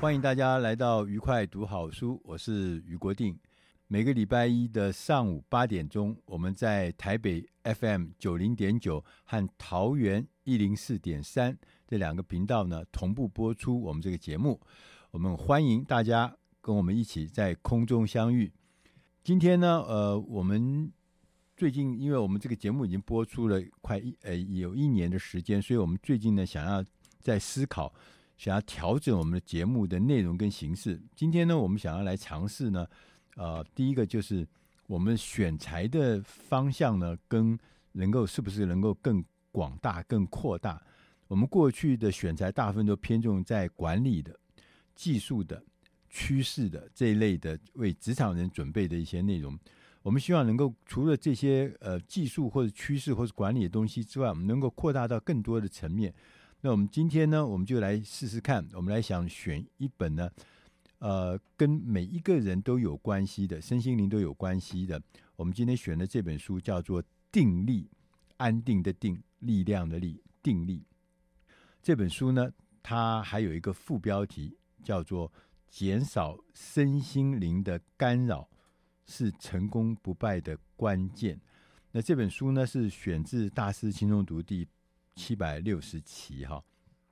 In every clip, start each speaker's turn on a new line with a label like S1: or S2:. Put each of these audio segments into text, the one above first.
S1: 欢迎大家来到愉快读好书，我是俞国定。每个礼拜一的上午八点钟，我们在台北 FM 九零点九和桃园一零四点三。这两个频道呢，同步播出我们这个节目，我们欢迎大家跟我们一起在空中相遇。今天呢，呃，我们最近因为我们这个节目已经播出了快一呃有一年的时间，所以我们最近呢想要在思考，想要调整我们的节目的内容跟形式。今天呢，我们想要来尝试呢，呃，第一个就是我们选材的方向呢，跟能够是不是能够更广大、更扩大。我们过去的选材大部分都偏重在管理的、技术的、趋势的这一类的为职场人准备的一些内容。我们希望能够除了这些呃技术或者趋势或者管理的东西之外，我们能够扩大到更多的层面。那我们今天呢，我们就来试试看，我们来想选一本呢，呃，跟每一个人都有关系的，身心灵都有关系的。我们今天选的这本书叫做《定力》，安定的定，力量的力，定力。这本书呢，它还有一个副标题，叫做“减少身心灵的干扰是成功不败的关键”。那这本书呢，是选自《大师轻松读》第七百六十期哈。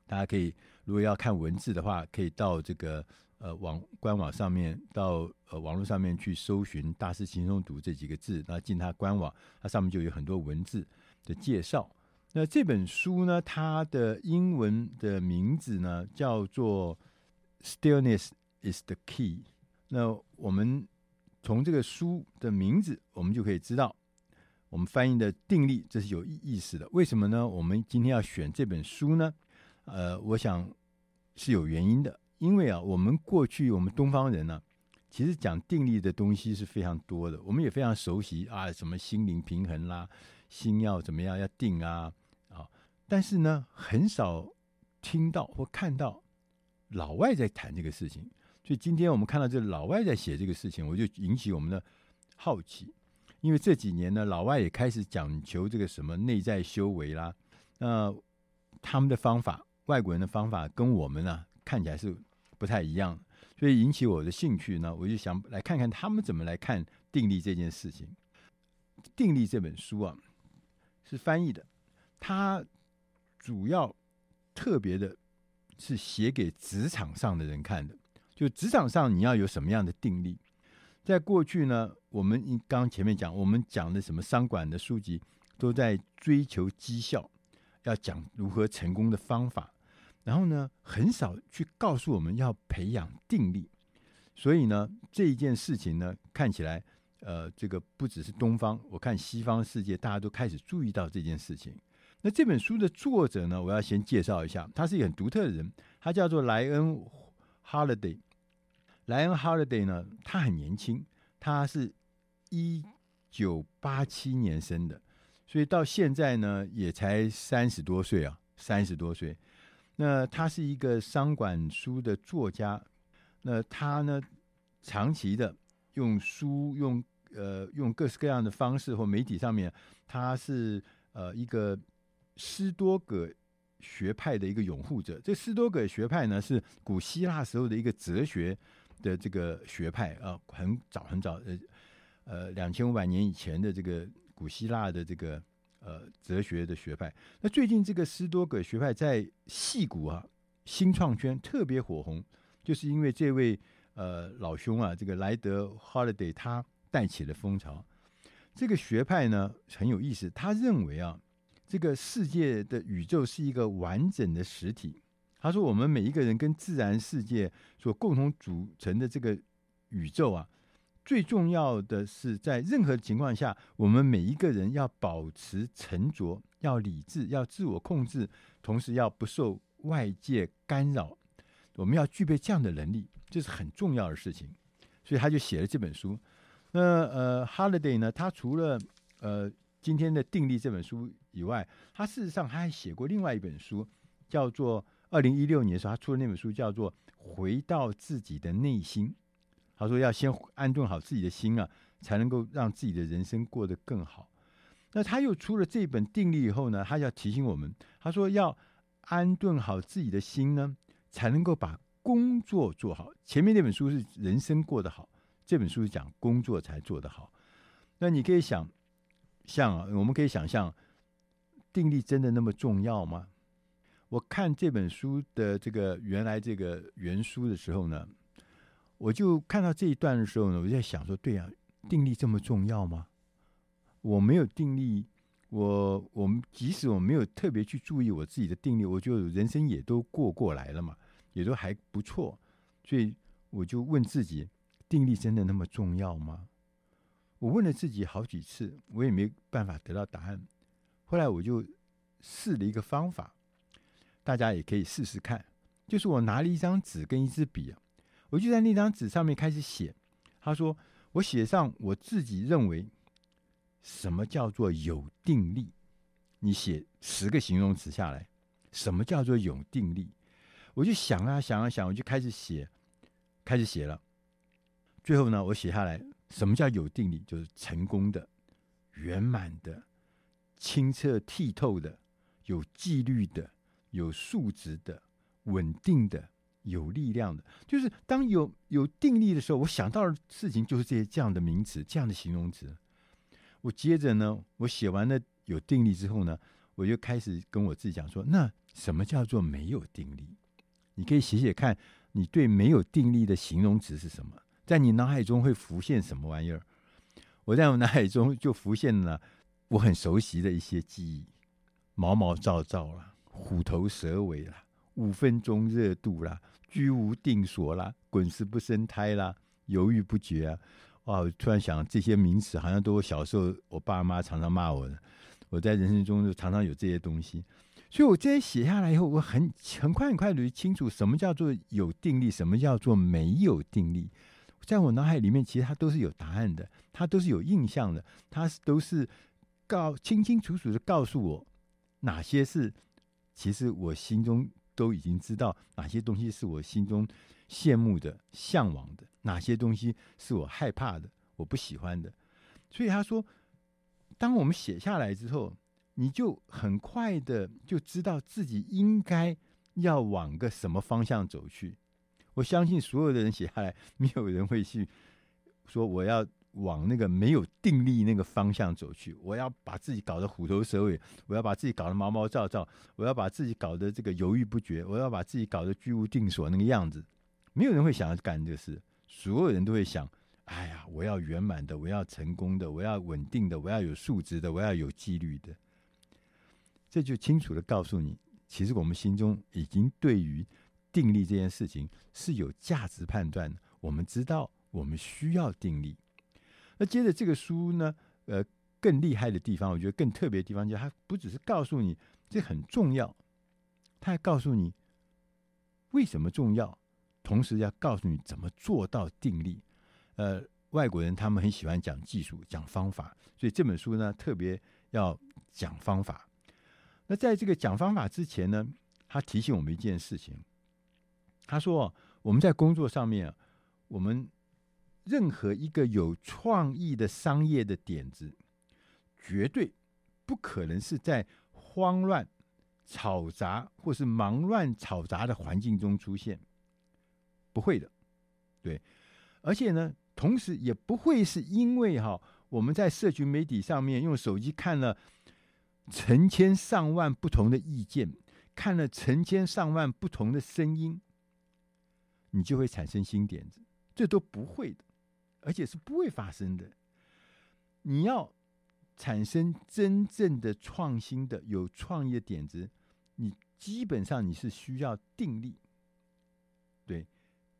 S1: 大家可以如果要看文字的话，可以到这个呃网官网上面，到呃网络上面去搜寻《大师轻松读》这几个字，那进他官网，它上面就有很多文字的介绍。那这本书呢，它的英文的名字呢叫做 “Stillness is the key”。那我们从这个书的名字，我们就可以知道，我们翻译的“定力”这是有意意思的。为什么呢？我们今天要选这本书呢？呃，我想是有原因的。因为啊，我们过去我们东方人呢、其实讲定力的东西是非常多的，我们也非常熟悉啊，什么心灵平衡啦，心要怎么样要定啊啊。但是呢，很少听到或看到老外在谈这个事情，所以今天我们看到这老外在写这个事情，我就引起我们的好奇。因为这几年呢，老外也开始讲求这个什么内在修为啦，那他们的方法，外国人的方法跟我们呢看起来是不太一样，所以引起我的兴趣呢，我就想来看看他们怎么来看定力这件事情。定力这本书啊，是翻译的，它。主要特别的是写给职场上的人看的，就职场上你要有什么样的定力。在过去呢，我们刚刚前面讲，我们讲的什么商管的书籍都在追求绩效，要讲如何成功的方法，然后呢，很少去告诉我们要培养定力。所以呢，这一件事情呢，看起来呃，这个不只是东方，我看西方世界大家都开始注意到这件事情。那这本书的作者呢，我要先介绍一下，他是一个很独特的人，他叫做莱恩·哈勒 y。莱恩·哈勒德呢，他很年轻，他是一九八七年生的，所以到现在呢，也才三十多岁啊，三十多岁。那他是一个商管书的作家，那他呢，长期的用书用呃用各式各样的方式或媒体上面，他是呃一个。斯多葛学派的一个拥护者，这斯多葛学派呢是古希腊时候的一个哲学的这个学派啊，很早很早呃呃两千五百年以前的这个古希腊的这个呃哲学的学派。那最近这个斯多葛学派在戏谷啊新创圈特别火红，就是因为这位呃老兄啊，这个莱德 Holiday 他带起了风潮。这个学派呢很有意思，他认为啊，这个世界的宇宙是一个完整的实体。他说，我们每一个人跟自然世界所共同组成的这个宇宙啊。最重要的是，在任何情况下，我们每一个人要保持沉着，要理智，要自我控制，同时要不受外界干扰。我们要具备这样的能力，这是很重要的事情。所以他就写了这本书。那呃，Holiday 呢，他除了呃今天的定力这本书以外，他事实上他还写过另外一本书，叫做二零一六年的时候他出的那本书叫做《回到自己的内心》。他说：“要先安顿好自己的心啊，才能够让自己的人生过得更好。”那他又出了这本定力以后呢，他要提醒我们，他说：“要安顿好自己的心呢，才能够把工作做好。”前面那本书是人生过得好，这本书是讲工作才做得好。那你可以想象，我们可以想象，定力真的那么重要吗？我看这本书的这个原来这个原书的时候呢。我就看到这一段的时候呢，我就在想说，对啊，定力这么重要吗？我没有定力，我我们即使我没有特别去注意我自己的定力，我就人生也都过过来了嘛，也都还不错。所以我就问自己，定力真的那么重要吗？我问了自己好几次，我也没办法得到答案。后来我就试了一个方法，大家也可以试试看，就是我拿了一张纸跟一支笔啊。我就在那张纸上面开始写。他说：“我写上我自己认为什么叫做有定力。你写十个形容词下来，什么叫做有定力？我就想啊想啊想，我就开始写，开始写了。最后呢，我写下来，什么叫有定力？就是成功的、圆满的、清澈剔透的、有纪律的、有素质的、稳定的。”有力量的，就是当有有定力的时候，我想到的事情就是这些这样的名词，这样的形容词。我接着呢，我写完了有定力之后呢，我就开始跟我自己讲说：那什么叫做没有定力？你可以写写看，你对没有定力的形容词是什么？在你脑海中会浮现什么玩意儿？我在我脑海中就浮现了我很熟悉的一些记忆：毛毛躁躁啦，虎头蛇尾啦，五分钟热度啦。居无定所啦，滚石不生苔啦，犹豫不决啊！哇，我突然想这些名词，好像都我小时候我爸妈常常骂我的。我在人生中就常常有这些东西，所以我这些写下来以后，我很很快很快的就清楚什么叫做有定力，什么叫做没有定力。在我脑海里面，其实它都是有答案的，它都是有印象的，它是都是告清清楚楚的告诉我哪些是其实我心中。都已经知道哪些东西是我心中羡慕的、向往的，哪些东西是我害怕的、我不喜欢的。所以他说，当我们写下来之后，你就很快的就知道自己应该要往个什么方向走去。我相信所有的人写下来，没有人会去说我要。往那个没有定力那个方向走去，我要把自己搞得虎头蛇尾，我要把自己搞得毛毛躁躁，我要把自己搞得这个犹豫不决，我要把自己搞得居无定所那个样子，没有人会想要干这个事，所有人都会想：哎呀，我要圆满的，我要成功的，我要稳定的，我要有素质的，我要有纪律的。这就清楚地告诉你，其实我们心中已经对于定力这件事情是有价值判断的，我们知道我们需要定力。那接着这个书呢，呃，更厉害的地方，我觉得更特别的地方，就是它不只是告诉你这很重要，它还告诉你为什么重要，同时要告诉你怎么做到定力。呃，外国人他们很喜欢讲技术、讲方法，所以这本书呢特别要讲方法。那在这个讲方法之前呢，他提醒我们一件事情，他说我们在工作上面，我们。任何一个有创意的商业的点子，绝对不可能是在慌乱、吵杂或是忙乱吵杂的环境中出现，不会的，对。而且呢，同时也不会是因为哈，我们在社群媒体上面用手机看了成千上万不同的意见，看了成千上万不同的声音，你就会产生新点子。这都不会的，而且是不会发生的。你要产生真正的创新的、有创意的点子，你基本上你是需要定力。对，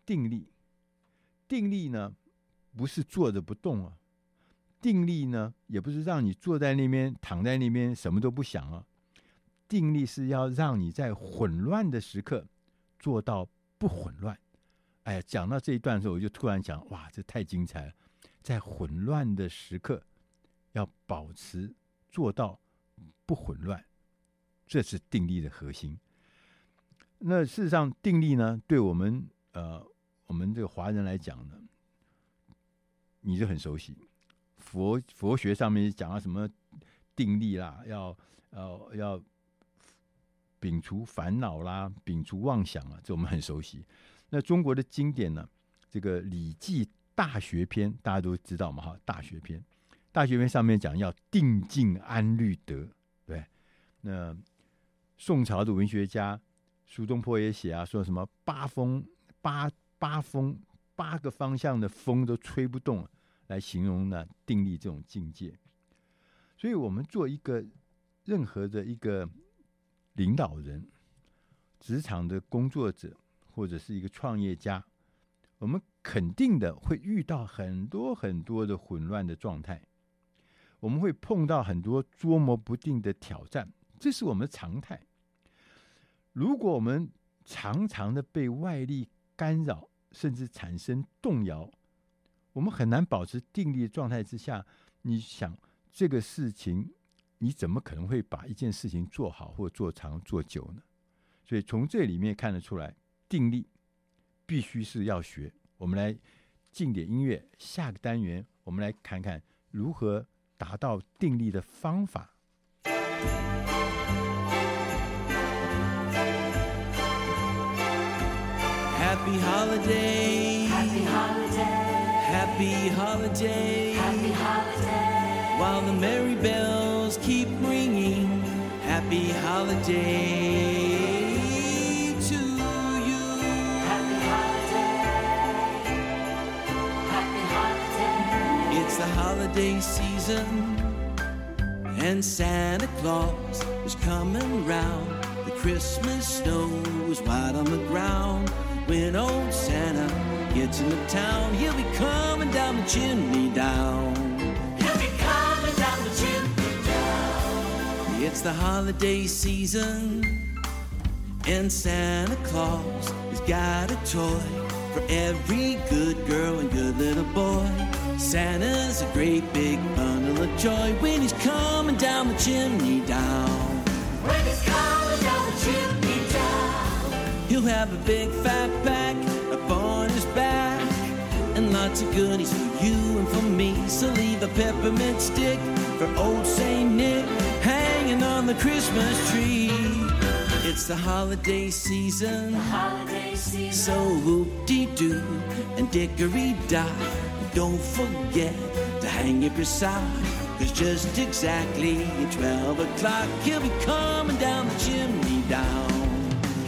S1: 定力，定力呢，不是坐着不动啊。定力呢，也不是让你坐在那边、躺在那边什么都不想啊。定力是要让你在混乱的时刻做到不混乱。哎呀，讲到这一段的时候，我就突然想，哇，这太精彩了！在混乱的时刻，要保持做到不混乱，这是定力的核心。那事实上，定力呢，对我们呃，我们这个华人来讲呢，你就很熟悉。佛佛学上面讲到什么定力啦，要要要摒除烦恼啦，摒除妄想啊，这我们很熟悉。那中国的经典呢，这个《礼记大学篇》大家都知道嘛，哈，《大学篇》《大学篇》上面讲要定静安虑得，对。那宋朝的文学家苏东坡也写啊，说什么八风八八风八个方向的风都吹不动。来形容呢，定力这种境界。所以，我们做一个任何的一个领导人、职场的工作者，或者是一个创业家，我们肯定的会遇到很多很多的混乱的状态，我们会碰到很多捉摸不定的挑战，这是我们的常态。如果我们常常的被外力干扰，甚至产生动摇，我们很难保持定力的状态之下，你想这个事情，你怎么可能会把一件事情做好或做长做久呢？所以从这里面看得出来，定力必须是要学。我们来进点音乐，下个单元我们来看看如何达到定力的方法。Happy holiday, Happy holiday.
S2: Happy holiday, Happy holiday. While the merry bells keep ringing, Happy holiday It's the holiday season, and Santa Claus is coming round. The Christmas snow is white on the ground when old Santa gets into town, he'll be coming down the chimney down. He'll be coming down the chimney down. It's the holiday season, and Santa Claus has got a toy for every good girl and good little boy. Santa's a great big bundle of joy when he's coming down the chimney down. When he's coming down the chimney down, he'll have a big fat pack upon his back and lots of goodies for you and for me. So leave a peppermint stick for old Saint Nick hanging on the Christmas tree. It's the holiday season, the holiday season. so whoop-de-doo and dickory-dock. Don't forget to hang up your sock, cause just exactly at 12 o'clock, he'll be coming down the chimney down.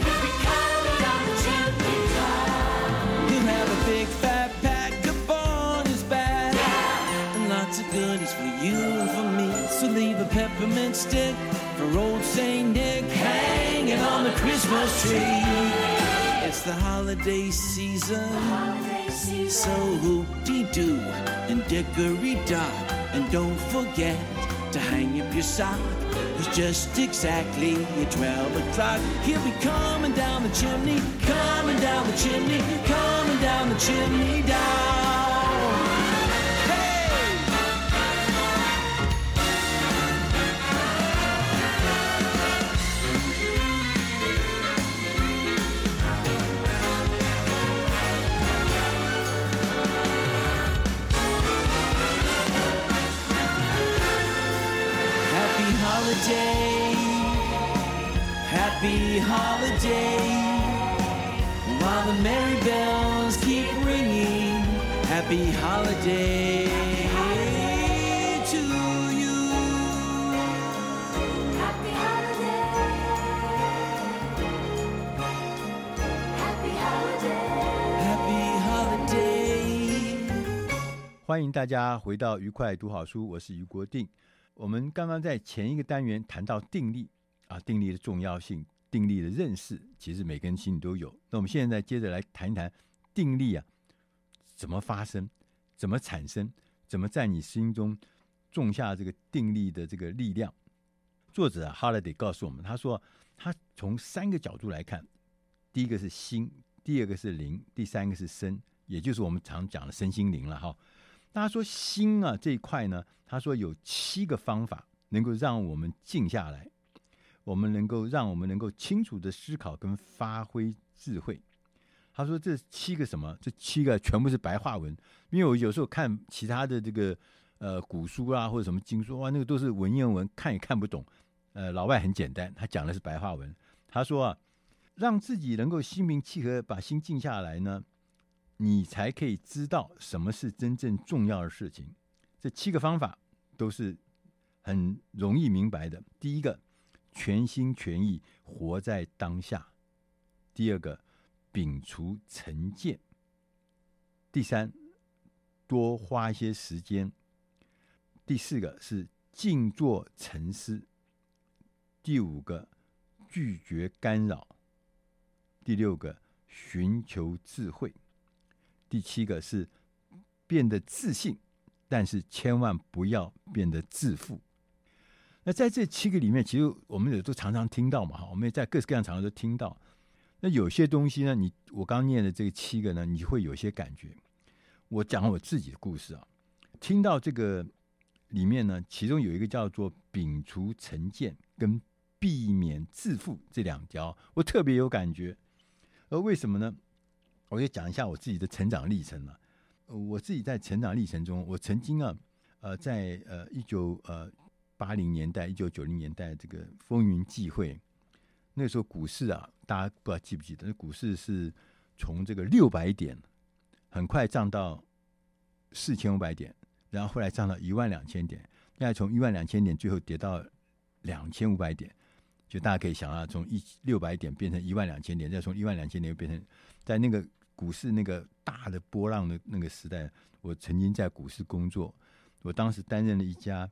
S2: He'll be coming down the chimney down. He'll have a big fat pack upon his back. Yeah. And lots of goodies for you and for me. So leave a peppermint stick for old Saint Nick hanging on the Christmas tree. It's the holiday season, so hoop-de-doo and dickory-dock. And don't forget to hang up your sock. It's just exactly at 12 o'clock. He'll be coming down the chimney, coming down the chimney, coming down the chimney down. Happy holiday to you. Happy holiday. Happy holiday.
S1: 欢迎大家回到愉快读好书，我是余国定。我们刚刚在前一个单元谈到定力啊，定力的重要性、定力的认识，其实每个人心里都有。那我们现在接着来谈一谈定力啊。怎么发生，怎么产生，怎么在你心中种下这个定力的这个力量。作者哈勒德告诉我们，他说他从三个角度来看，第一个是心，第二个是灵，第三个是身，也就是我们常讲的身心灵了哈。那他说心啊这一块呢，他说有七个方法能够让我们静下来，我们能够让我们能够清楚的思考跟发挥智慧。他说这七个什么？这七个全部是白话文，因为我有时候看其他的这个呃古书啊或者什么经书哇，那个都是文言文，看也看不懂。呃，老外很简单，他讲的是白话文。他说啊，让自己能够心平气和，把心静下来呢，你才可以知道什么是真正重要的事情。这七个方法都是很容易明白的。第一个，全心全意活在当下；第二个，摒除成见；第三，多花一些时间；第四个是静坐沉思。第五个，拒绝干扰；第六个，寻求智慧；第七个是变得自信，但是千万不要变得自负。那在这七个里面，其实我们也都常常听到嘛，哈，我们也在各式各样场合都听到。那有些东西呢，你我刚念的这七个呢，你会有些感觉。我讲我自己的故事啊，听到这个里面呢，其中有一个叫做摒除成见跟。避免自负这两条，我特别有感觉。而为什么呢？我就讲一下我自己的成长历程了。我自己在成长历程中，我曾经啊，呃，在呃一九呃八零年代、一九九零年代这个风云际会，那时候股市啊，大家不知道记不记得？那股市是从这个六百点，很快涨到四千五百点，然后后来涨到一万两千点，现在从一万两千点最后跌到两千五百点。就大家可以想啊，从一六百点变成一万两千点，再从一万两千点又变成，在那个股市那个大的波浪的那个时代，我曾经在股市工作。我当时担任了一家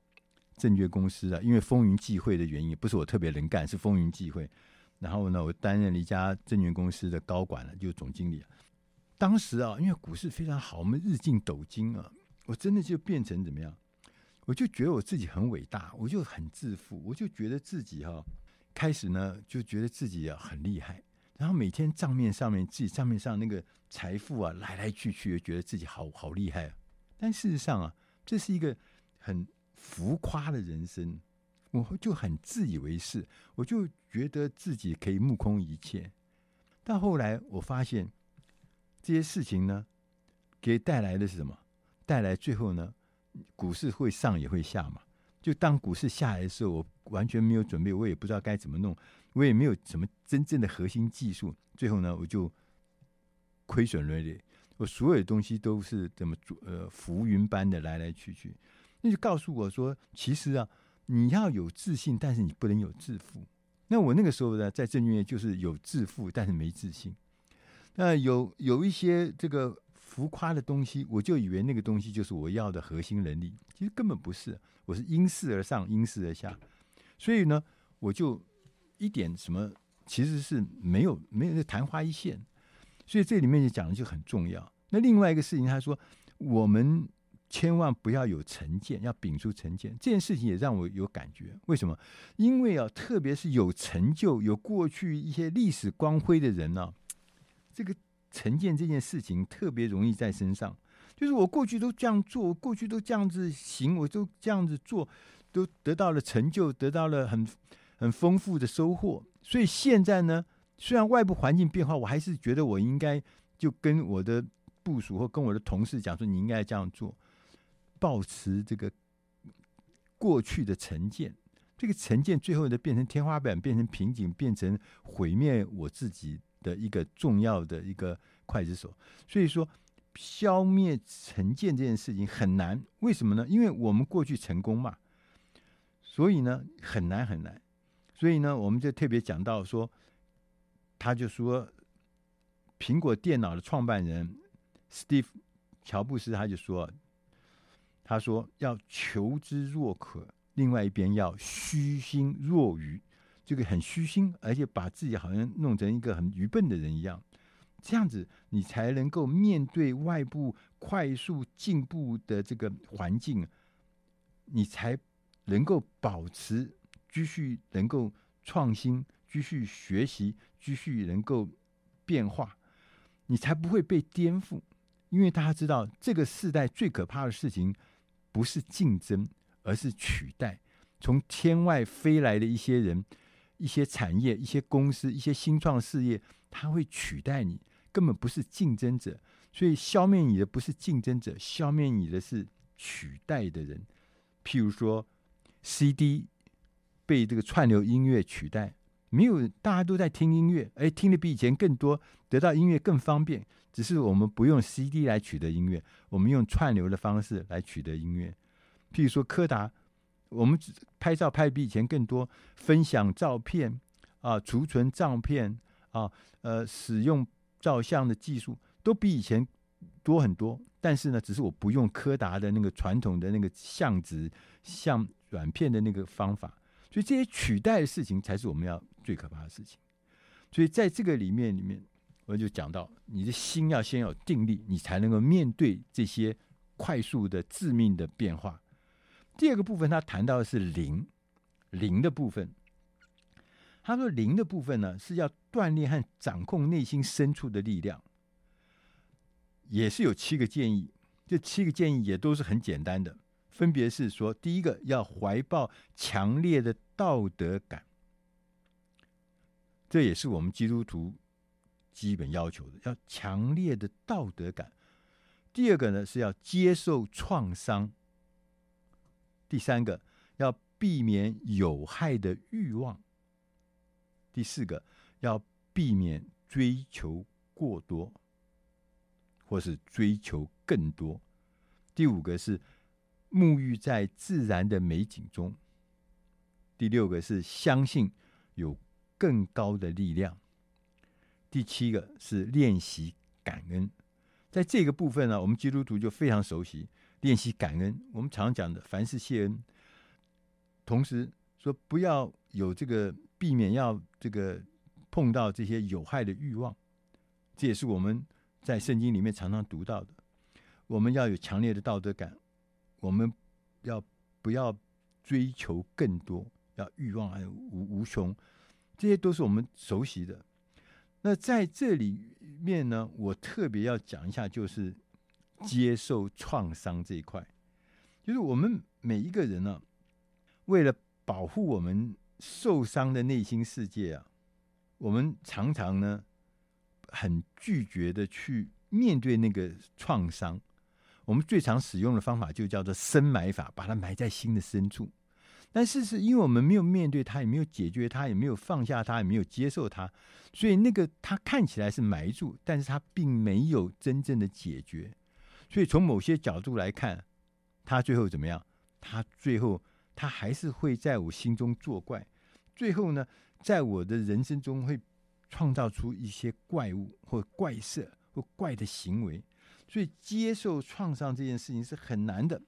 S1: 证券公司啊，因为风云际会的原因，不是我特别能干，是风云际会。然后呢，我担任了一家证券公司的高管了，就是总经理。当时啊，因为股市非常好，我们日进斗金啊，我真的就变成怎么样？我就觉得我自己很伟大，我就很自负，我就觉得自己哈、开始呢，就觉得自己啊很厉害，然后每天账面上面自己账面上那个财富啊来来去去，觉得自己好好厉害啊。但事实上啊，这是一个很浮夸的人生，我就很自以为是，我就觉得自己可以目空一切。到后来我发现这些事情呢，给带来的是什么？带来最后呢，股市会上也会下嘛。就当股市下来的时候，我完全没有准备，我也不知道该怎么弄，我也没有什么真正的核心技术。最后呢，我就亏损累累，我所有的东西都是怎么做？呃，浮云般的来来去去。那就告诉我说，其实啊，你要有自信，但是你不能有自负。那我那个时候呢，在证券就是有自负，但是没自信。那有有一些这个。浮夸的东西，我就以为那个东西就是我要的核心能力，其实根本不是。我是因势而上，因势而下，所以呢，我就一点什么其实是没有，没有昙花一现。所以这里面就讲的就很重要。那另外一个事情，他说我们千万不要有成见，要摒除成见。这件事情也让我有感觉。为什么？因为啊，特别是有成就、有过去一些历史光辉的人呢、这个。成见这件事情特别容易在身上，就是我过去都这样做，过去都这样子行，我都这样子做，都得到了成就，得到了很很丰富的收获。所以现在呢，虽然外部环境变化，我还是觉得我应该就跟我的部署或跟我的同事讲说，你应该这样做，抱持这个过去的成见，这个成见最后呢变成天花板，变成瓶颈，变成毁灭我自己。的一个重要的一个刽子手，所以说消灭成见这件事情很难。为什么呢？因为我们过去成功嘛，所以呢很难很难。所以呢，我们就特别讲到说，他就说，苹果电脑的创办人史蒂夫·乔布斯他就说，他说要求之若渴，另外一边要虚心若愚，这个很虚心，而且把自己好像弄成一个很愚笨的人一样。这样子，你才能够面对外部快速进步的这个环境，你才能够保持继续能够创新，继续学习，继续能够变化，你才不会被颠覆。因为大家知道，这个时代最可怕的事情不是竞争，而是取代。从天外飞来的一些人、一些产业、一些公司、一些新创事业，它会取代你。根本不是竞争者，所以消灭你的不是竞争者，消灭你的是取代的人。譬如说，CD 被这个串流音乐取代，没有，大家都在听音乐，而听的比以前更多，得到音乐更方便。只是我们不用 CD 来取得音乐，我们用串流的方式来取得音乐。譬如说，柯达，我们拍照拍的比以前更多，分享照片啊，储存照片啊，呃，使用。照相的技术都比以前多很多，但是呢，只是我不用柯达的那个传统的那个相纸、相软片的那个方法，所以这些取代的事情才是我们要最可怕的事情。所以在这个里面里面，我就讲到，你的心要先有定力，你才能够面对这些快速的致命的变化。第二个部分，他谈到的是灵，灵的部分。他说：“灵的部分呢，是要锻炼和掌控内心深处的力量，也是有七个建议。这七个建议也都是很简单的，分别是说：第一个，要怀抱强烈的道德感，这也是我们基督徒基本要求的，要强烈的道德感。第二个呢，是要接受创伤。第三个，要避免有害的欲望。”第四个，要避免追求过多，或是追求更多。第五个是沐浴在自然的美景中。第六个是相信有更高的力量。第七个是练习感恩。在这个部分呢，我们基督徒就非常熟悉练习感恩。我们常讲的凡事谢恩，同时说不要有这个。避免要这个碰到这些有害的欲望，这也是我们在圣经里面常常读到的。我们要有强烈的道德感，我们要不要追求更多？要欲望还有无无穷，这些都是我们熟悉的。那在这里面呢，我特别要讲一下，就是接受创伤这一块，就是我们每一个人呢，为了保护我们。受伤的内心世界啊，我们常常呢很拒绝的去面对那个创伤。我们最常使用的方法就叫做深埋法，把它埋在心的深处。但事实，因为我们没有面对它，也没有解决它，也没有放下它，也没有接受它，所以那个它看起来是埋住，但是它并没有真正的解决。所以从某些角度来看，它最后怎么样？它最后。他还是会在我心中作怪，最后呢，在我的人生中会创造出一些怪物或怪色或怪的行为，所以接受创伤这件事情是很难的。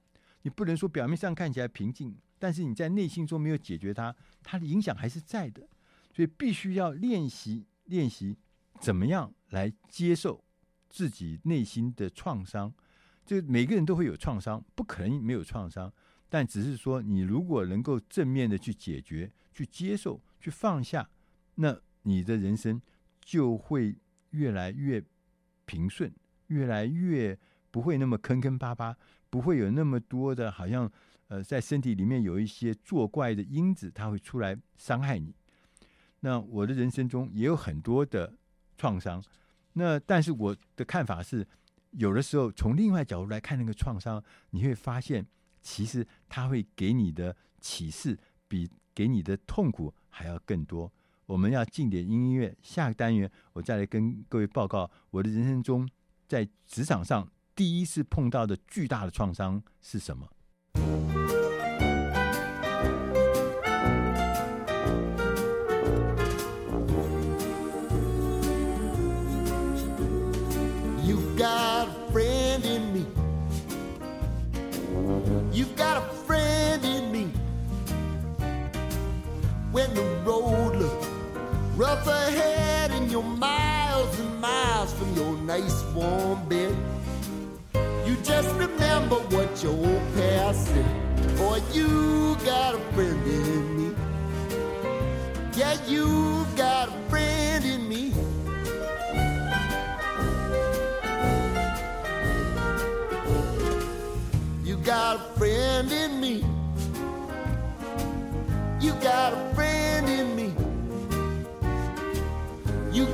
S1: 你不能说表面上看起来平静，但是你在内心中没有解决它，它的影响还是在的。所以必须要练习练习怎么样来接受自己内心的创伤。就每个人都会有创伤，不可能没有创伤。但只是说，你如果能够正面的去解决、去接受、去放下，那你的人生就会越来越平顺，越来越不会那么坑坑巴巴，不会有那么多的，好像呃，在身体里面有一些作怪的因子，它会出来伤害你。那我的人生中也有很多的创伤，那但是我的看法是，有的时候从另外角度来看那个创伤，你会发现。其实他会给你的启示比给你的痛苦还要更多。我们要进点音乐，下个单元我再来跟各位报告我的人生中在职场上第一次碰到的巨大的创伤是什
S3: 么。Rough ahead and you're miles and miles from your nice warm bed. You just remember what your old past said. Boy, you got a friend in me. Yeah, you got a friend in me. You got a friend in me. You got a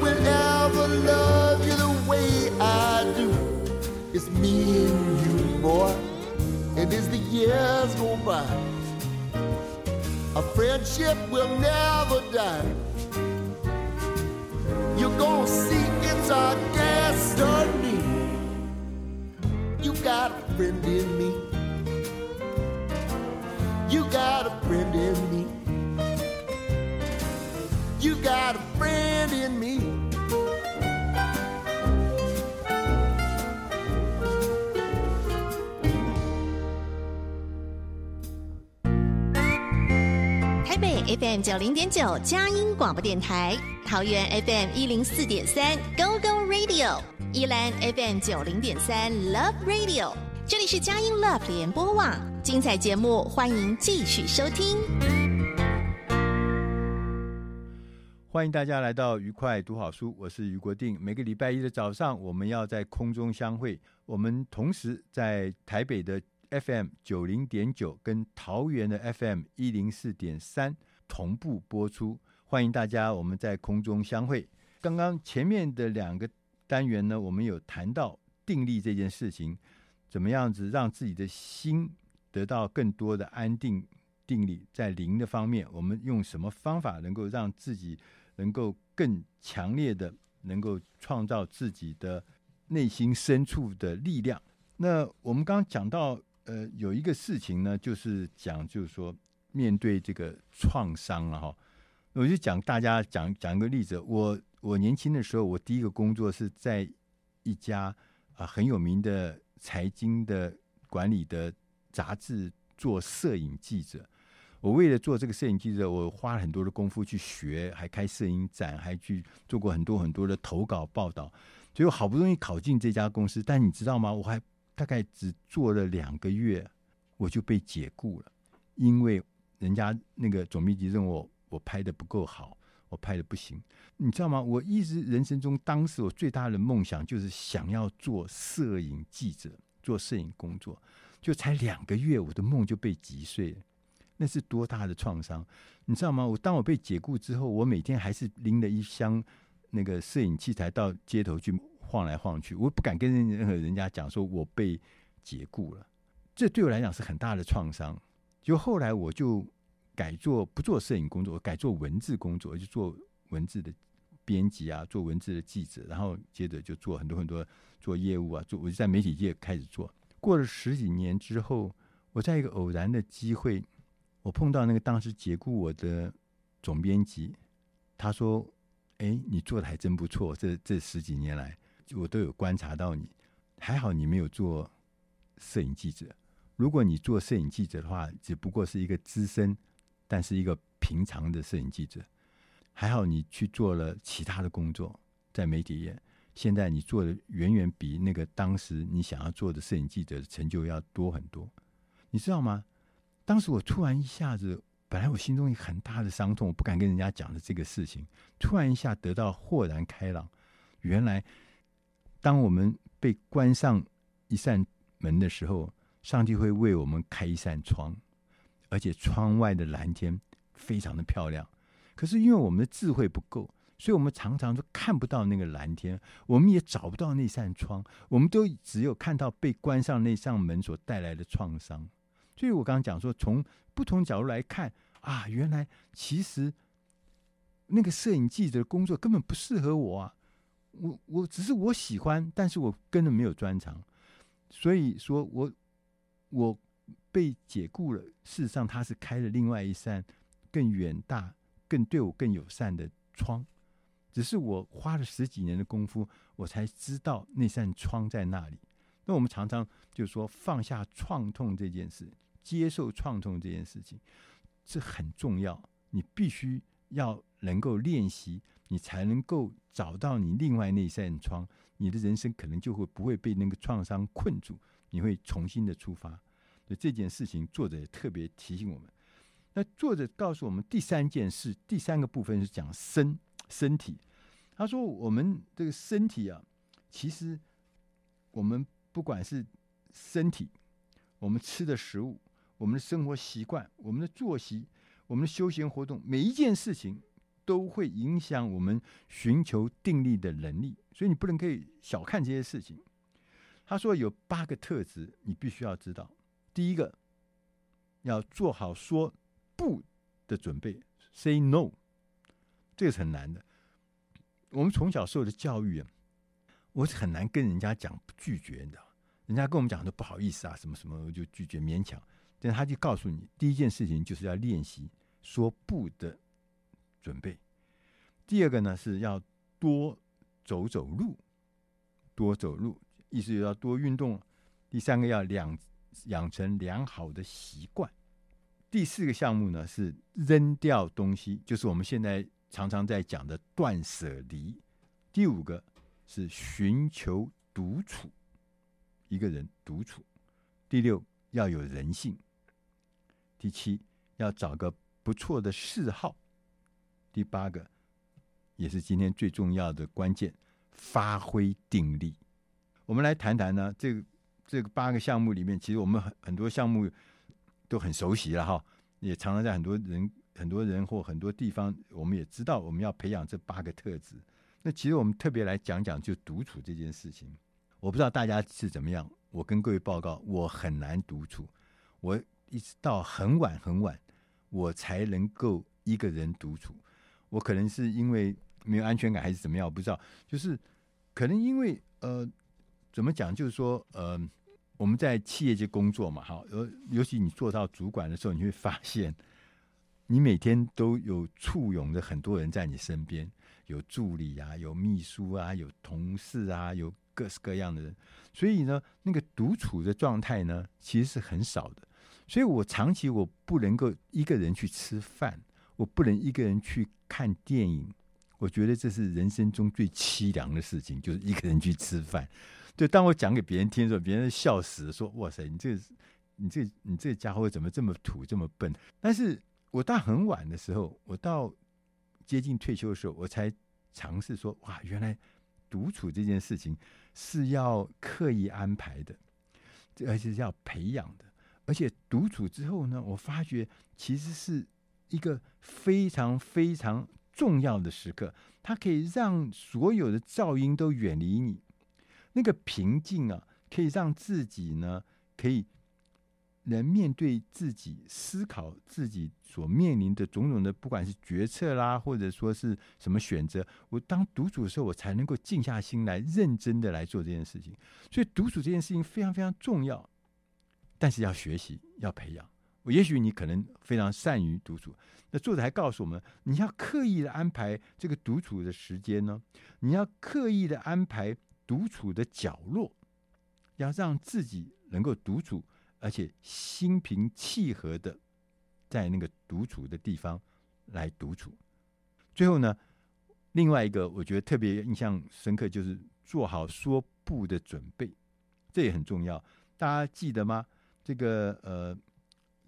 S3: will ever love you the way I do. It's me and you, boy. And as the years go by, our friendship will never die. You're gonna see it's our destiny. You got a friend in me. You got a friend in me. You got a friend in me.
S4: FM 九零点九佳音广播电台，桃园 FM 一零四点三 Go Go Radio，宜兰 FM 九零点三 Love Radio，这里是佳音 Love 联播网，精彩节目欢迎继续收听。
S1: 欢迎大家来到愉快读好书，我是余国定。每个礼拜一的早上，我们要在空中相会。我们同时在台北的 FM 九零点九跟桃园的 FM 一零四点三同步播出。欢迎大家，我们在空中相会。刚刚前面的两个单元呢，我们有谈到定力这件事情，怎么样子让自己的心得到更多的安定定力，在灵的方面，我们用什么方法能够让自己能够更强烈的，能够创造自己的内心深处的力量。那我们刚刚讲到，呃，有一个事情呢，就是讲，就是说面对这个创伤了，哈，我就讲大家讲讲一个例子。我我年轻的时候，我第一个工作是在一家啊、很有名的财经的管理的杂志做摄影记者。我为了做这个摄影记者，我花了很多的功夫去学，还开摄影展，还去做过很多很多的投稿报道。所以我好不容易考进这家公司，但你知道吗？我还大概只做了两个月，我就被解雇了，因为人家那个总编辑认为我我拍的不够好，我拍的不行。你知道吗？我一直人生中当时我最大的梦想就是想要做摄影记者，做摄影工作，就才两个月，我的梦就被击碎了。那是多大的创伤，你知道吗？我当我被解雇之后，我每天还是拎了一箱那个摄影器材到街头去晃来晃去，我不敢跟任何人家讲说我被解雇了，这对我来讲是很大的创伤。就后来我就改做不做摄影工作，我改做文字工作，就做文字的编辑啊，做文字的记者，然后接着就做很多很多做业务啊，做我就在媒体界开始做。过了十几年之后，我在一个偶然的机会。我碰到那个当时解雇我的总编辑，他说：“哎，你做的还真不错，这这十几年来，我都有观察到你。还好你没有做摄影记者，如果你做摄影记者的话，只不过是一个资深，但是一个平常的摄影记者。还好你去做了其他的工作，在媒体业，现在你做的远远比那个当时你想要做的摄影记者的成就要多很多，你知道吗？”当时我突然一下子，本来我心中有很大的伤痛，我不敢跟人家讲的这个事情，突然一下得到豁然开朗。原来，当我们被关上一扇门的时候，上帝会为我们开一扇窗，而且窗外的蓝天非常的漂亮。可是因为我们的智慧不够，所以我们常常都看不到那个蓝天，我们也找不到那扇窗，我们都只有看到被关上那扇门所带来的创伤。所以我刚刚讲说，从不同角度来看啊，原来其实那个摄影记者的工作根本不适合我啊。我我只是我喜欢，但是我根本没有专长。所以说我我被解雇了。事实上，他是开了另外一扇更远大、更对我更友善的窗。只是我花了十几年的功夫，我才知道那扇窗在那里。那我们常常就说，放下创痛这件事，接受创痛这件事情，这很重要。你必须要能够练习，你才能够找到你另外那扇窗。你的人生可能就会不会被那个创伤困住，你会重新的出发。所以这件事情，作者也特别提醒我们。那作者告诉我们第三件事，第三个部分是讲身身体。他说：“我们这个身体啊，其实我们不管是身体，我们吃的食物，我们的生活习惯，我们的作息，我们的休闲活动，每一件事情都会影响我们寻求定力的能力。所以你不能可以小看这些事情。”他说：“有八个特质，你必须要知道。第一个，要做好说不的准备，say no，这个是很难的。”我们从小受的教育啊，我是很难跟人家讲拒绝，你知道？人家跟我们讲说不好意思啊，什么什么就拒绝勉强。但他就告诉你，第一件事情就是要练习说不的准备。第二个呢，是要多走走路，多走路，意思就要多运动。第三个要两养成良好的习惯。第四个项目呢，是扔掉东西，就是我们现在。常常在讲的断舍离，第五个是寻求独处，一个人独处。第六要有人性。第七要找个不错的嗜好。第八个也是今天最重要的关键，发挥定力。我们来谈谈呢，这个这个八个项目里面，其实我们很很多项目都很熟悉了哈，也常常在很多人。很多人或很多地方，我们也知道我们要培养这八个特质。那其实我们特别来讲讲，就独处这件事情。我不知道大家是怎么样。我跟各位报告，我很难独处。我一直到很晚很晚，我才能够一个人独处。我可能是因为没有安全感，还是怎么样？我不知道。就是可能因为呃，怎么讲？就是说呃，我们在企业界工作嘛，哈，尤尤其你做到主管的时候，你会发现。你每天都有簇拥着很多人在你身边，有助理啊，有秘书啊，有同事啊，有各式各样的人。所以呢，那个独处的状态呢，其实是很少的。所以我长期我不能够一个人去吃饭，我不能一个人去看电影。我觉得这是人生中最凄凉的事情，就是一个人去吃饭。就当我讲给别人听的时候，别人笑死了，说：“哇塞，你这个、你这、你这家伙怎么这么土，这么笨？”但是。我到很晚的时候，我到接近退休的时候，我才尝试说：哇，原来独处这件事情是要刻意安排的，而且是要培养的。而且独处之后呢，我发觉其实是一个非常非常重要的时刻，它可以让所有的噪音都远离你，那个平静啊，可以让自己呢，可以。能面对自己，思考自己所面临的种种的，不管是决策啦，或者说是什么选择，我当独处的时候，我才能够静下心来，认真的来做这件事情。所以，独处这件事情非常非常重要，但是要学习，要培养。我也许你可能非常善于独处，那作者还告诉我们，你要刻意的安排这个独处的时间呢，你要刻意的安排独处的角落，要让自己能够独处。而且心平气和的在那个独处的地方来独处。最后呢，另外一个我觉得特别印象深刻，就是做好说不的准备，这也很重要。大家记得吗？这个呃，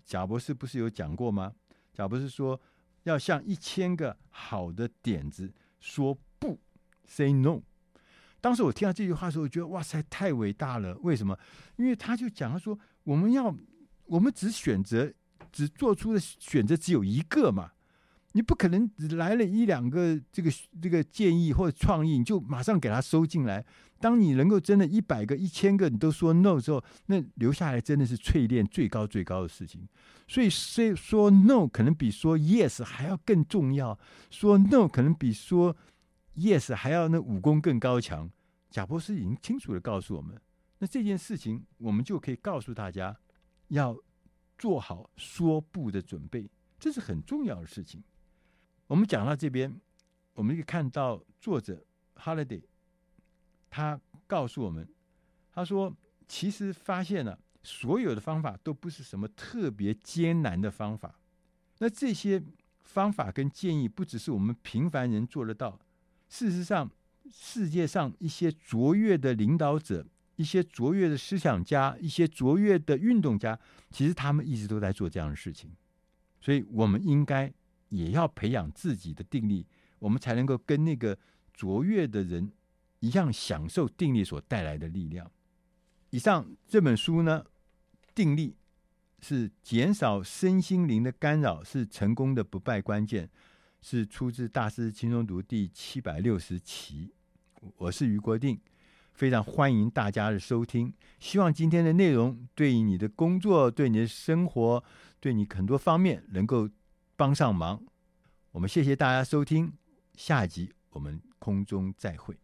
S1: 贾博士不是有讲过吗？贾博士说要向一千个好的点子说不，say no。当时我听到这句话的时候，我觉得哇塞，太伟大了！为什么？因为他就讲他说。我们要，我们只选择，只做出的选择只有一个嘛。你不可能只来了一两个这个这个建议或者创意，你就马上给他收进来。当你能够真的一百个、一千个你都说 no 之后，那留下来真的是淬炼最高最高的事情。所以，所以说 no 可能比说 yes 还要更重要，说 no 可能比说 yes 还要那武功更高强。贾伯斯已经清楚地告诉我们，那这件事情我们就可以告诉大家，要做好说不的准备，这是很重要的事情。我们讲到这边，我们可以看到作者 Holiday，他告诉我们，他说其实发现了所有的方法都不是什么特别艰难的方法。那这些方法跟建议不只是我们平凡人做得到，事实上，世界上一些卓越的领导者、一些卓越的思想家、一些卓越的运动家，其实他们一直都在做这样的事情。所以，我们应该。也要培养自己的定力，我们才能够跟那个卓越的人一样，享受定力所带来的力量。以上这本书呢，定力是减少身心灵的干扰，是成功的不败关键，是出自《大师轻松读》第七百六十期。我是余国定，非常欢迎大家的收听。希望今天的内容对于你的工作、对你的生活、对你很多方面能够。帮上忙，我们谢谢大家收听，下一集我们空中再会。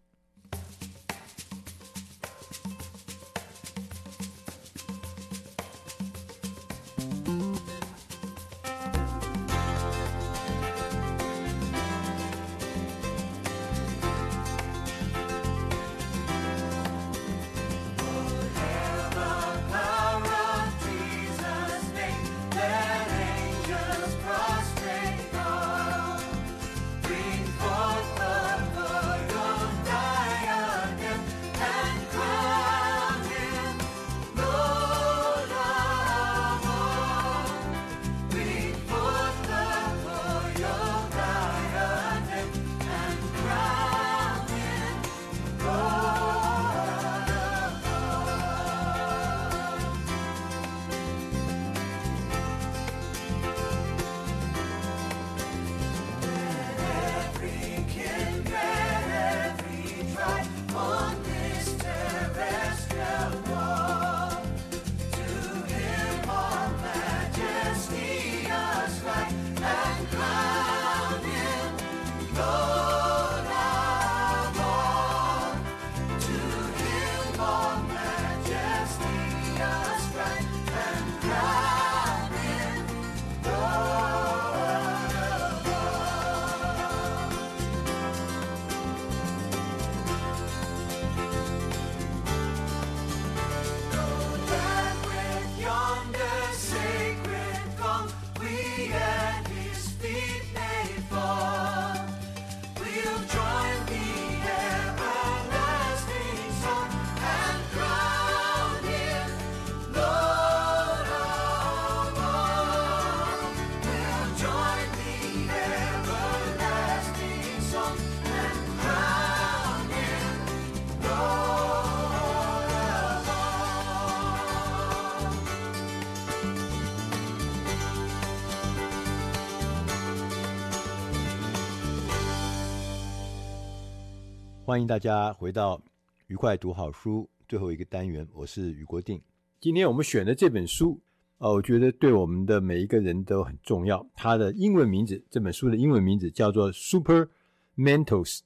S1: 欢迎大家回到愉快读好书最后一个单元，我是余国定。今天我们选的这本书，呃，我觉得对我们的每一个人都很重要。它的英文名字，这本书的英文名字叫做《Super Mentors》。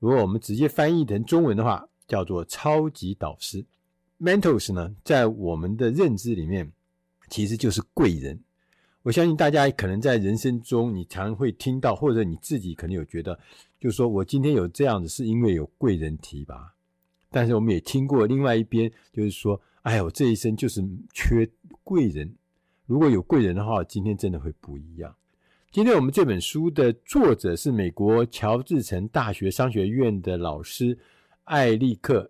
S1: 如果我们直接翻译成中文的话，叫做“超级导师”。Mentors 呢，在我们的认知里面，其实就是贵人。我相信大家可能在人生中，你常会听到，或者你自己可能有觉得，就是说我今天有这样子，是因为有贵人提拔。但是我们也听过另外一边，就是说，哎呦，这一生就是缺贵人。如果有贵人的话，今天真的会不一样。今天我们这本书的作者是美国乔治城大学商学院的老师艾利克·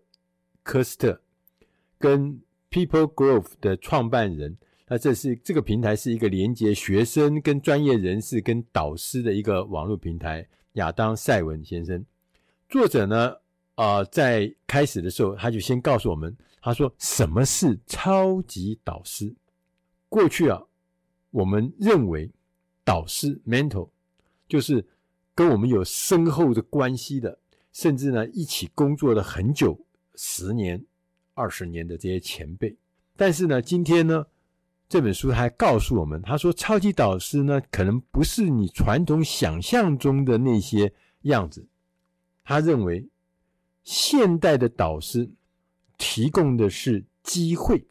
S1: 科斯特，跟 People Growth 的创办人。那这是这个平台是一个连接学生跟专业人士跟导师的一个网络平台。亚当·赛文先生，作者呢，啊、在开始的时候他就先告诉我们，他说什么是超级导师？过去啊，我们认为导师 mentor 就是跟我们有深厚的关系的，甚至呢一起工作了很久，十年、二十年的这些前辈。但是呢，今天呢，这本书还告诉我们，他说，超级导师呢，可能不是你传统想象中的那些样子。他认为，现代的导师提供的是机会，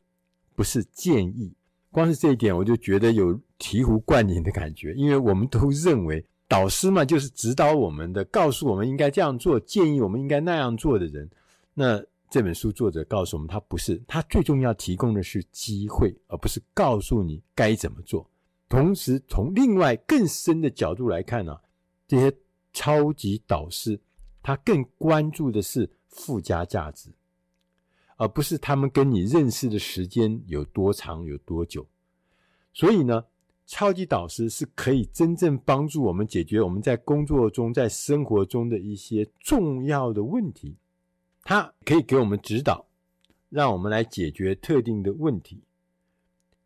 S1: 不是建议。光是这一点，我就觉得有醍醐灌顶的感觉，因为我们都认为导师嘛，就是指导我们的，告诉我们应该这样做，建议我们应该那样做的人。那这本书作者告诉我们，他不是，他最重要提供的是机会，而不是告诉你该怎么做。同时，从另外更深的角度来看呢、这些超级导师，他更关注的是附加价值，而不是他们跟你认识的时间有多长、有多久。所以呢，超级导师是可以真正帮助我们解决我们在工作中、在生活中的一些重要的问题。它可以给我们指导，让我们来解决特定的问题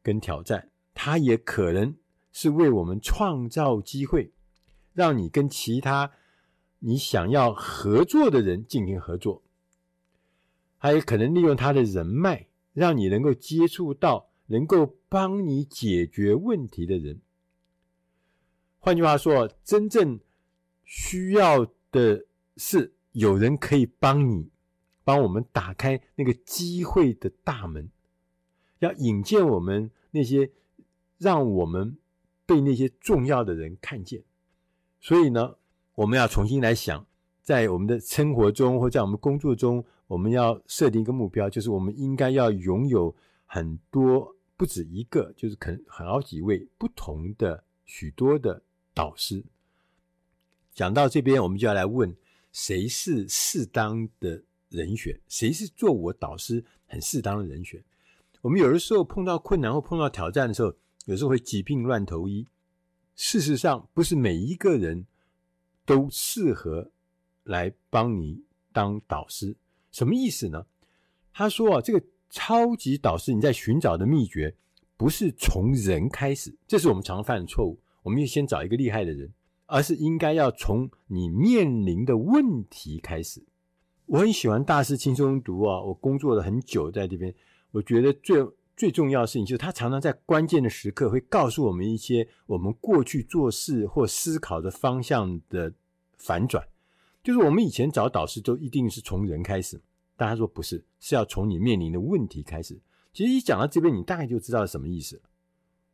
S1: 跟挑战。它也可能是为我们创造机会，让你跟其他你想要合作的人进行合作。还有可能利用他的人脉，让你能够接触到能够帮你解决问题的人。换句话说，真正需要的是有人可以帮你。帮我们打开那个机会的大门，要引荐我们那些让我们被那些重要的人看见。所以呢，我们要重新来想，在我们的生活中或在我们工作中，我们要设定一个目标，就是我们应该要拥有很多，不止一个，就是可能好几位不同的许多的导师。讲到这边，我们就要来问，谁是适当的人选，谁是做我导师很适当的人选？我们有的时候碰到困难或碰到挑战的时候，有时候会急病乱投医。事实上，不是每一个人都适合来帮你当导师。什么意思呢？他说啊，这个超级导师你在寻找的秘诀，不是从人开始，这是我们常犯的错误。我们要先找一个厉害的人，而是应该要从你面临的问题开始。我很喜欢大师轻松读啊！我工作了很久在这边，我觉得最最重要的事情就是他常常在关键的时刻会告诉我们一些我们过去做事或思考的方向的反转。就是我们以前找导师都一定是从人开始，但他说不是，是要从你面临的问题开始。其实一讲到这边，你大概就知道什么意思了。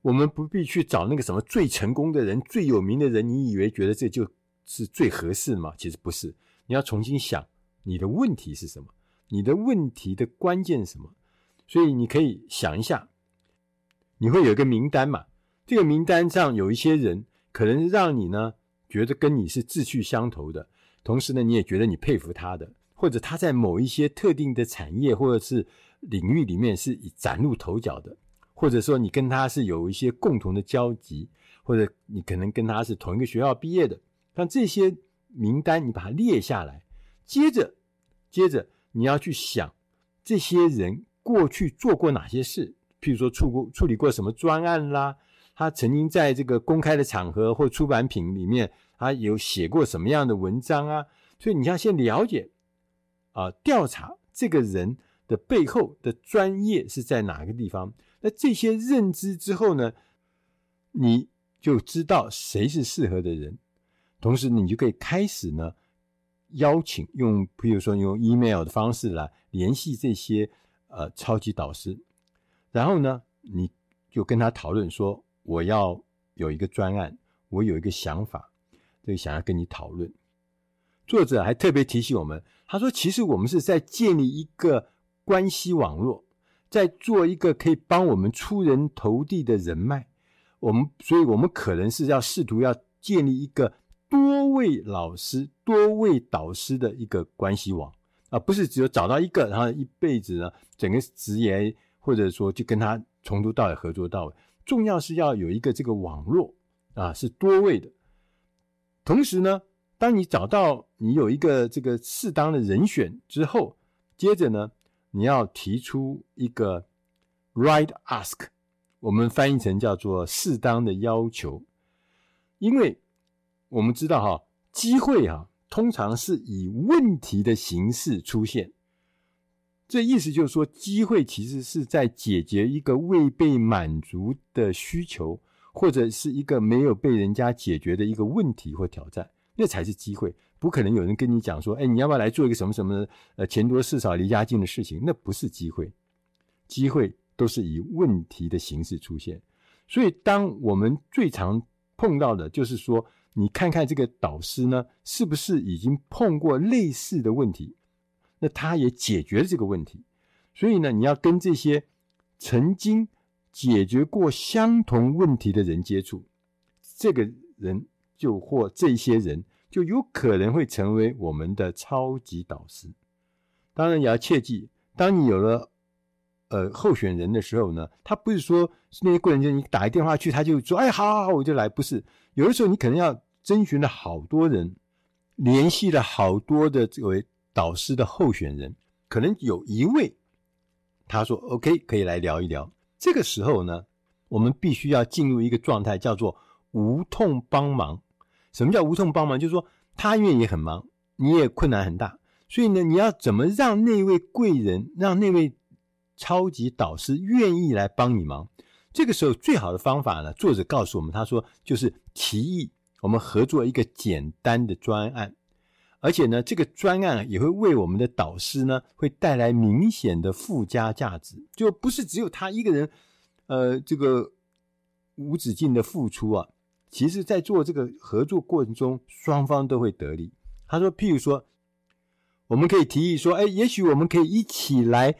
S1: 我们不必去找那个什么最成功的人、最有名的人，你以为觉得这就是最合适吗？其实不是，你要重新想。你的问题是什么？你的问题的关键是什么？所以你可以想一下，你会有一个名单嘛？这个名单上有一些人，可能让你呢觉得跟你是志趣相投的，同时呢你也觉得你佩服他的，或者他在某一些特定的产业或者是领域里面是以崭露头角的，或者说你跟他是有一些共同的交集，或者你可能跟他是同一个学校毕业的，但这些名单你把它列下来。接着，接着你要去想这些人过去做过哪些事，譬如说处过处理过什么专案啦，他曾经在这个公开的场合或出版品里面，他有写过什么样的文章啊？所以你要先了解啊，调查这个人的背后的专业是在哪个地方。那这些认知之后呢，你就知道谁是适合的人，同时你就可以开始呢。邀请用，比如说用 email 的方式来联系这些呃超级导师，然后呢，你就跟他讨论说，我要有一个专案，我有一个想法，这个想要跟你讨论。作者还特别提醒我们，他说，其实我们是在建立一个关系网络，在做一个可以帮我们出人头地的人脉。我们，所以我们可能是要试图要建立一个。多位老师、多位导师的一个关系网，而不是只有找到一个，然后一辈子呢，整个职业或者说就跟他从头到尾合作到尾。重要是要有一个这个网络啊，是多位的。同时呢，当你找到你有一个这个适当的人选之后，接着呢，你要提出一个 right ask，我们翻译成叫做适当的要求，因为。我们知道哈，机会哈，通常是以问题的形式出现。这意思就是说，机会其实是在解决一个未被满足的需求，或者是一个没有被人家解决的一个问题或挑战，那才是机会。不可能有人跟你讲说，哎，你要不要来做一个什么什么呃钱多事少离家近的事情？那不是机会，机会都是以问题的形式出现。所以，当我们最常碰到的就是说，你看看这个导师呢，是不是已经碰过类似的问题？那他也解决了这个问题，所以呢，你要跟这些曾经解决过相同问题的人接触，这个人就或这些人就有可能会成为我们的超级导师。当然，也要切记，当你有了呃候选人的时候呢，他不是说那些过程就你打一电话去，他就说：“哎，好好好，我就来。”不是，有的时候你可能要征询了好多人，联系了好多的这位。导师的候选人可能有一位，他说：“OK，可以来聊一聊。”这个时候呢，我们必须要进入一个状态，叫做无痛帮忙。什么叫无痛帮忙？就是说他因为也很忙，你也困难很大，所以呢，你要怎么让那位贵人，让那位超级导师愿意来帮你忙？这个时候最好的方法呢，作者告诉我们，他说就是提议我们合作一个简单的专案。而且呢，这个专案也会为我们的导师呢，会带来明显的附加价值，就不是只有他一个人，呃，这个无止境的付出啊。其实，在做这个合作过程中，双方都会得利。他说，譬如说，我们可以提议说，哎，也许我们可以一起来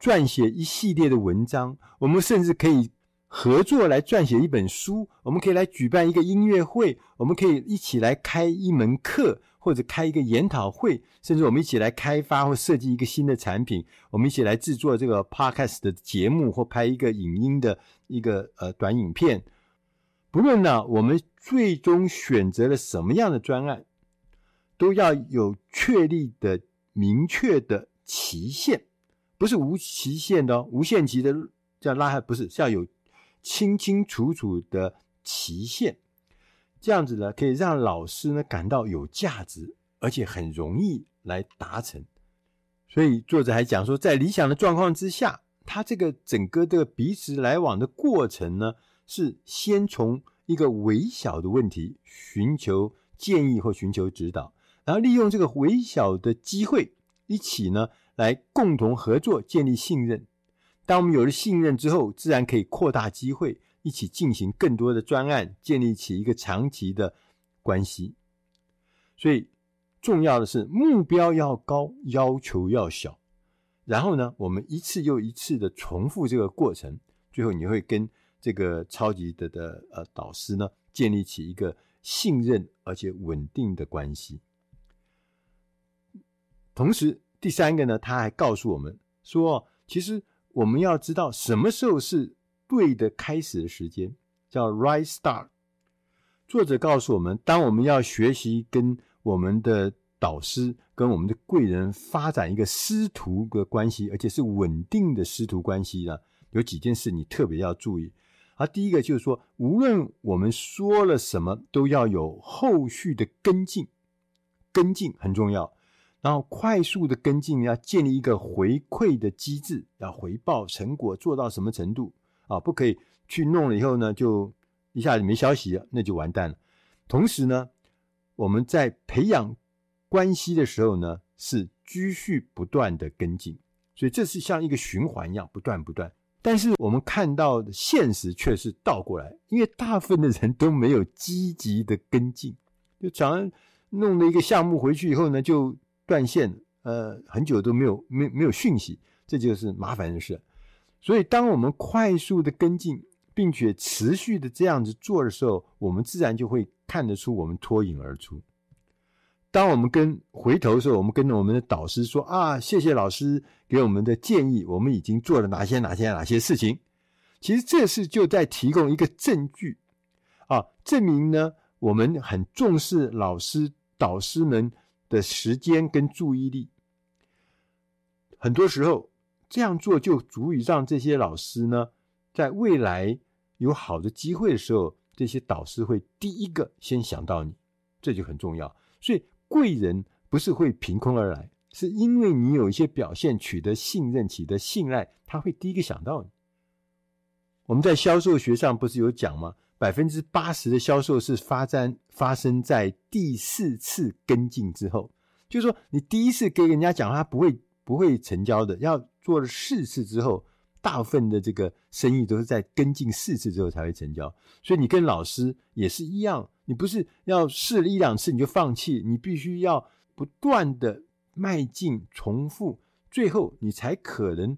S1: 撰写一系列的文章，我们甚至可以合作来撰写一本书，我们可以来举办一个音乐会，我们可以一起来开一门课。或者开一个研讨会，甚至我们一起来开发或设计一个新的产品，我们一起来制作这个 podcast 的节目或拍一个影音的一个呃短影片。不论呢，我们最终选择了什么样的专案，都要有确立的、明确的期限，不是无期限的哦，无限期的叫拉黑，不是，是要有清清楚楚的期限。这样子呢，可以让老师呢感到有价值，而且很容易来达成。所以作者还讲说，在理想的状况之下，他这个整个这个彼此来往的过程呢，是先从一个微小的问题寻求建议或寻求指导，然后利用这个微小的机会，一起呢来共同合作，建立信任。当我们有了信任之后，自然可以扩大机会。一起进行更多的专案，建立起一个长期的关系。所以重要的是目标要高，要求要小。然后呢，我们一次又一次的重复这个过程，最后你会跟这个超级的的呃导师呢，建立起一个信任而且稳定的关系。同时，第三个呢，他还告诉我们说，其实我们要知道什么时候是。对的开始的时间叫 right start。作者告诉我们，当我们要学习跟我们的导师、跟我们的贵人发展一个师徒的关系，而且是稳定的师徒关系呢，有几件事你特别要注意。啊第一个就是说，无论我们说了什么，都要有后续的跟进，跟进很重要。然后快速的跟进，要建立一个回馈的机制，要回报成果做到什么程度。啊，不可以去弄了以后呢，就一下子没消息，那就完蛋了。同时呢，我们在培养关系的时候呢，是继续不断的跟进，所以这是像一个循环一样，不断不断。但是我们看到的现实却是倒过来，因为大部分的人都没有积极的跟进，就常弄了一个项目回去以后呢，就断线，呃，很久都没有没没有讯息，这就是麻烦的事。所以，当我们快速的跟进，并且持续的这样子做的时候，我们自然就会看得出我们脱颖而出。当我们跟回头的时候，我们跟我们的导师说：“啊，谢谢老师给我们的建议，我们已经做了哪些哪些哪些事情。”其实这是就在提供一个证据啊，证明呢我们很重视老师导师们的时间跟注意力。很多时候。这样做就足以让这些老师呢，在未来有好的机会的时候，这些导师会第一个先想到你，这就很重要。所以贵人不是会凭空而来，是因为你有一些表现取得信任、取得信赖，他会第一个想到你。我们在销售学上不是有讲吗？百分之八十的销售是发展发生在第四次跟进之后，就是说你第一次跟人家讲，他不会不会成交的，要做了四次之后。大部分的这个生意都是在跟进四次之后才会成交，所以你跟老师也是一样，你不是要试了一两次你就放弃，你必须要不断的迈进、重复，最后你才可能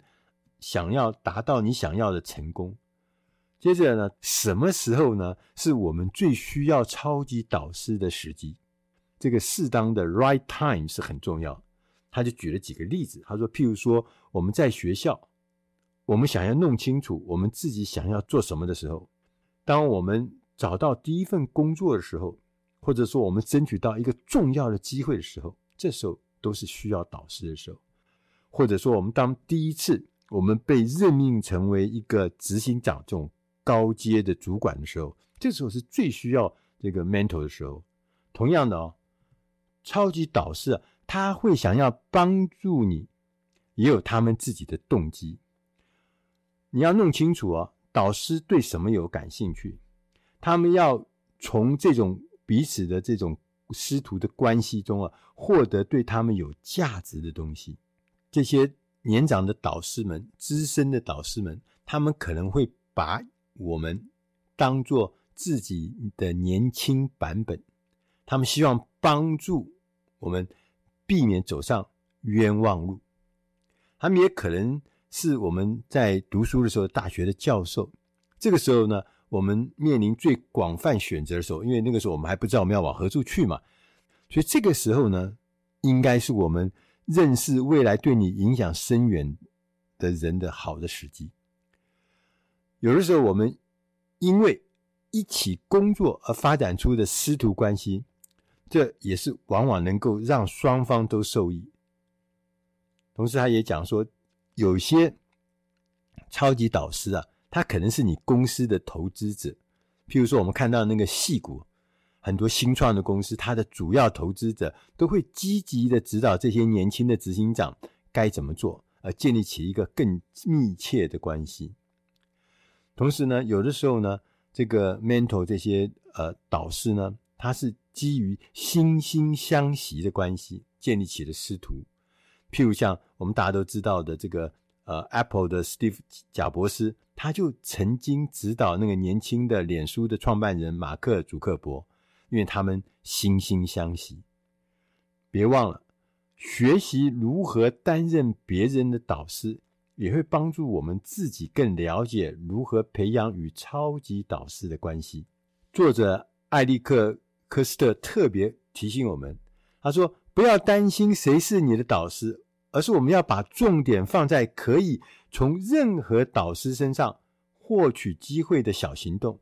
S1: 想要达到你想要的成功。接着呢，什么时候呢？是我们最需要超级导师的时机？这个适当的 right time 是很重要。他就举了几个例子，他说，譬如说我们在学校。我们想要弄清楚我们自己想要做什么的时候，当我们找到第一份工作的时候，或者说我们争取到一个重要的机会的时候，这时候都是需要导师的时候。或者说，我们当第一次我们被任命成为一个执行长这种高阶的主管的时候，这时候是最需要这个 mentor 的时候。同样的哦，超级导师啊，他会想要帮助你，也有他们自己的动机。你要弄清楚哦，导师对什么有感兴趣？他们要从这种彼此的这种师徒的关系中啊，获得对他们有价值的东西。这些年长的导师们、资深的导师们，他们可能会把我们当做自己的年轻版本，他们希望帮助我们避免走上冤枉路。他们也可能。是我们在读书的时候，大学的教授。这个时候呢，我们面临最广泛选择的时候，因为那个时候我们还不知道我们要往何处去嘛。所以这个时候呢，应该是我们认识未来对你影响深远的人的好的时机。有的时候，我们因为一起工作而发展出的师徒关系，这也是往往能够让双方都受益。同时，他也讲说。有些超级导师啊，他可能是你公司的投资者。譬如说，我们看到那个戏骨，很多新创的公司，它的主要投资者都会积极的指导这些年轻的执行长该怎么做，而建立起一个更密切的关系。同时呢，有的时候呢，这个 mentor 这些呃导师呢，他是基于惺惺相惜的关系建立起的师徒。譬如像我们大家都知道的这个呃，Apple 的 Steve 贾博斯，他就曾经指导那个年轻的脸书的创办人马克·祖克伯，因为他们惺惺相惜。别忘了，学习如何担任别人的导师，也会帮助我们自己更了解如何培养与超级导师的关系。作者艾利克·科斯特特别提醒我们，他说。不要担心谁是你的导师，而是我们要把重点放在可以从任何导师身上获取机会的小行动。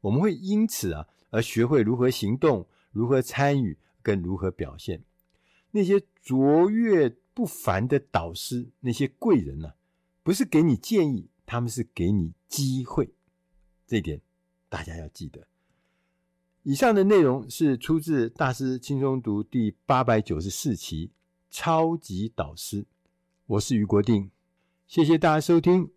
S1: 我们会因此啊而学会如何行动、如何参与跟如何表现。那些卓越不凡的导师，那些贵人呢、不是给你建议，他们是给你机会。这点大家要记得。以上的内容是出自《大师轻松读》第八百九十四期《超级导师》，我是余国定，谢谢大家收听，